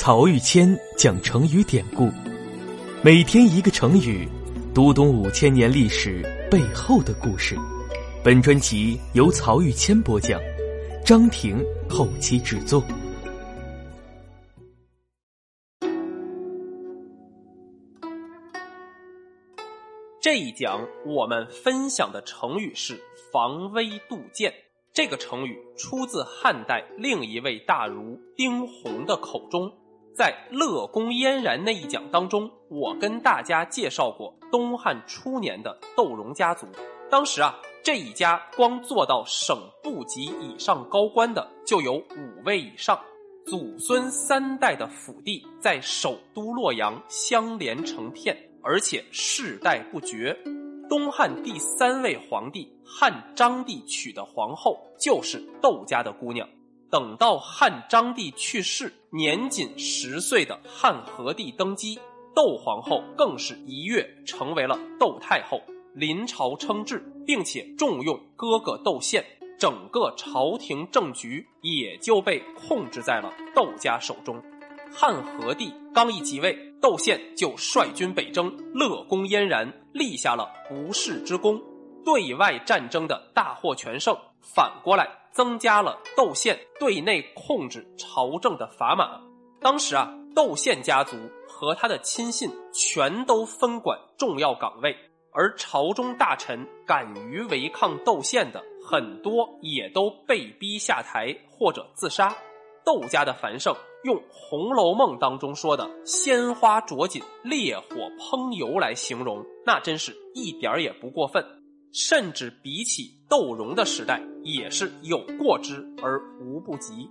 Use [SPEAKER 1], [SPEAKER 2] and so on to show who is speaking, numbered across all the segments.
[SPEAKER 1] 曹玉谦讲成语典故，每天一个成语，读懂五千年历史背后的故事。本专辑由曹玉谦播讲，张婷后期制作。
[SPEAKER 2] 这一讲我们分享的成语是“防微杜渐”。这个成语出自汉代另一位大儒丁弘的口中。在乐公嫣然那一讲当中，我跟大家介绍过东汉初年的窦融家族。当时啊，这一家光做到省部级以上高官的就有五位以上，祖孙三代的府地在首都洛阳相连成片，而且世代不绝。东汉第三位皇帝汉章帝娶的皇后就是窦家的姑娘。等到汉章帝去世，年仅十岁的汉和帝登基，窦皇后更是一跃成为了窦太后，临朝称制，并且重用哥哥窦宪，整个朝廷政局也就被控制在了窦家手中。汉和帝刚一即位，窦宪就率军北征，乐公嫣然，立下了不世之功，对外战争的大获全胜。反过来。增加了窦宪对内控制朝政的砝码。当时啊，窦宪家族和他的亲信全都分管重要岗位，而朝中大臣敢于违抗窦宪的很多也都被逼下台或者自杀。窦家的繁盛，用《红楼梦》当中说的“鲜花着锦，烈火烹油”来形容，那真是一点儿也不过分。甚至比起窦融的时代，也是有过之而无不及。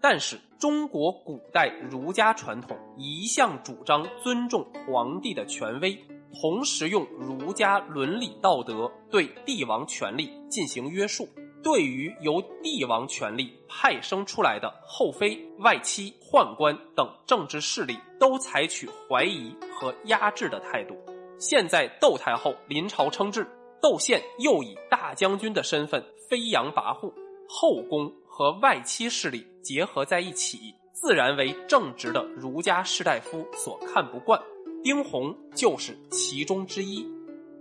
[SPEAKER 2] 但是中国古代儒家传统一向主张尊重皇帝的权威，同时用儒家伦理道德对帝王权力进行约束。对于由帝王权力派生出来的后妃、外戚、宦官等政治势力，都采取怀疑和压制的态度。现在窦太后临朝称制。窦宪又以大将军的身份飞扬跋扈，后宫和外戚势力结合在一起，自然为正直的儒家士大夫所看不惯。丁弘就是其中之一。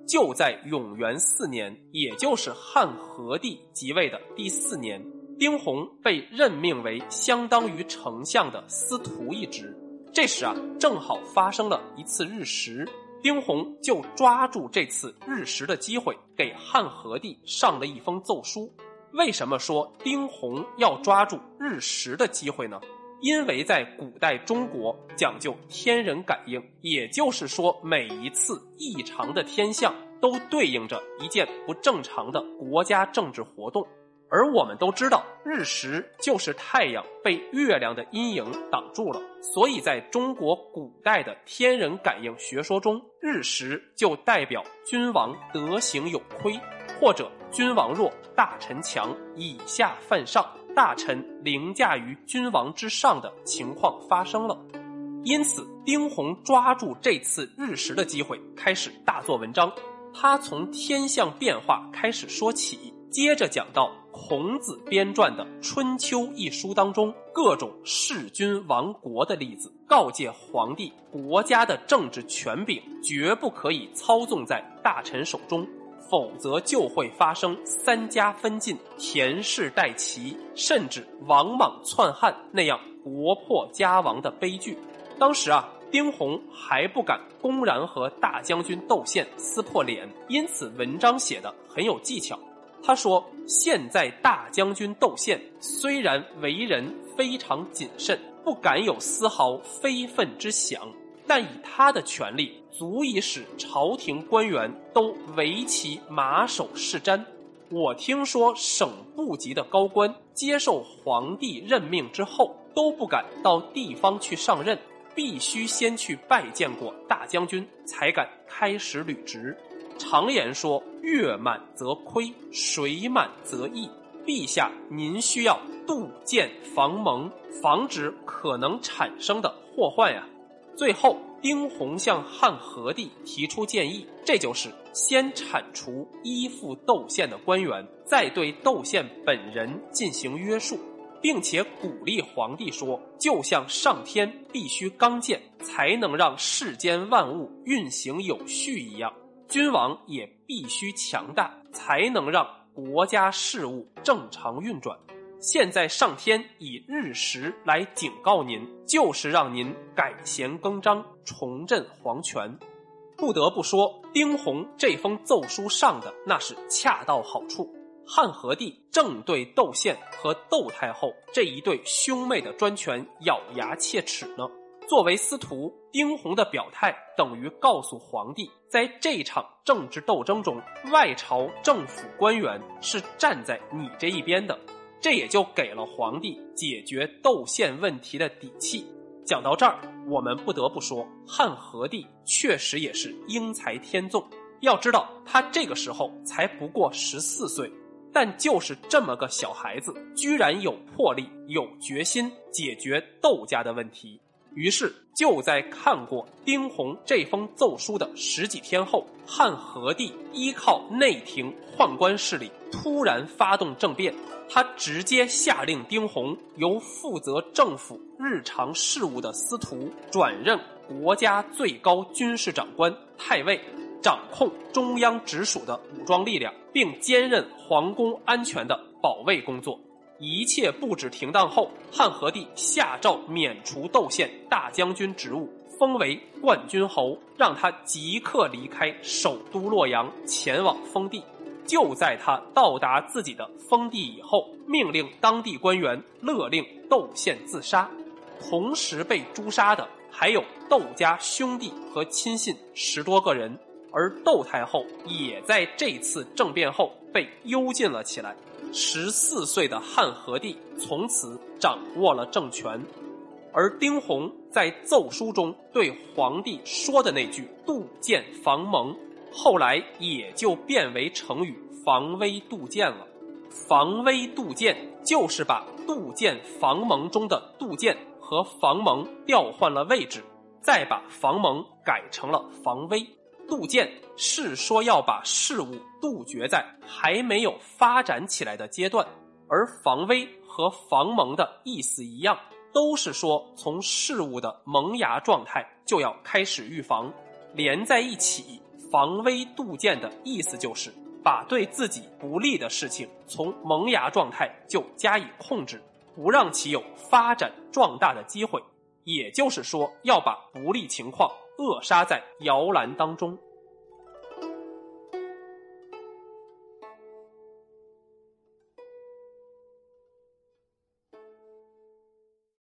[SPEAKER 2] 就在永元四年，也就是汉和帝即位的第四年，丁弘被任命为相当于丞相的司徒一职。这时啊，正好发生了一次日食。丁弘就抓住这次日食的机会，给汉和帝上了一封奏书。为什么说丁弘要抓住日食的机会呢？因为在古代中国讲究天人感应，也就是说，每一次异常的天象都对应着一件不正常的国家政治活动。而我们都知道，日食就是太阳被月亮的阴影挡住了，所以在中国古代的天人感应学说中，日食就代表君王德行有亏，或者君王弱大臣强，以下犯上，大臣凌驾于君王之上的情况发生了。因此，丁弘抓住这次日食的机会，开始大做文章。他从天象变化开始说起，接着讲到。孔子编撰的《春秋》一书当中，各种弑君亡国的例子，告诫皇帝，国家的政治权柄绝不可以操纵在大臣手中，否则就会发生三家分晋、田氏代齐，甚至王莽篡汉那样国破家亡的悲剧。当时啊，丁弘还不敢公然和大将军窦宪撕破脸，因此文章写的很有技巧。他说：“现在大将军窦宪虽然为人非常谨慎，不敢有丝毫非分之想，但以他的权力，足以使朝廷官员都唯其马首是瞻。我听说省部级的高官接受皇帝任命之后，都不敢到地方去上任，必须先去拜见过大将军，才敢开始履职。”常言说：“月满则亏，水满则溢。”陛下，您需要杜渐防蒙，防止可能产生的祸患呀。最后，丁弘向汉和帝提出建议，这就是先铲除依附窦宪的官员，再对窦宪本人进行约束。并且鼓励皇帝说：“就像上天必须刚健，才能让世间万物运行有序一样，君王也必须强大，才能让国家事务正常运转。现在上天以日食来警告您，就是让您改弦更张，重振皇权。”不得不说，丁弘这封奏书上的那是恰到好处。汉和帝正对窦宪和窦太后这一对兄妹的专权咬牙切齿呢。作为司徒，丁弘的表态等于告诉皇帝，在这场政治斗争中，外朝政府官员是站在你这一边的，这也就给了皇帝解决窦宪问题的底气。讲到这儿，我们不得不说，汉和帝确实也是英才天纵。要知道，他这个时候才不过十四岁，但就是这么个小孩子，居然有魄力、有决心解决窦家的问题。于是，就在看过丁弘这封奏书的十几天后，汉和帝依靠内廷宦官势力，突然发动政变。他直接下令丁弘由负责政府日常事务的司徒转任国家最高军事长官太尉，掌控中央直属的武装力量，并兼任皇宫安全的保卫工作。一切布置停当后，汉和帝下诏免除窦宪大将军职务，封为冠军侯，让他即刻离开首都洛阳，前往封地。就在他到达自己的封地以后，命令当地官员勒令窦宪自杀。同时被诛杀的还有窦家兄弟和亲信十多个人，而窦太后也在这次政变后被幽禁了起来。十四岁的汉和帝从此掌握了政权，而丁弘在奏书中对皇帝说的那句“杜建防蒙”。后来也就变为成语“防微杜渐”了。防微杜渐就是把杜建防蒙中的杜建和防蒙调换了位置，再把防蒙改成了防微。杜渐是说要把事物杜绝在还没有发展起来的阶段，而防微和防蒙的意思一样，都是说从事物的萌芽状态就要开始预防，连在一起。防微杜渐的意思就是，把对自己不利的事情从萌芽状态就加以控制，不让其有发展壮大的机会。也就是说，要把不利情况扼杀在摇篮当中。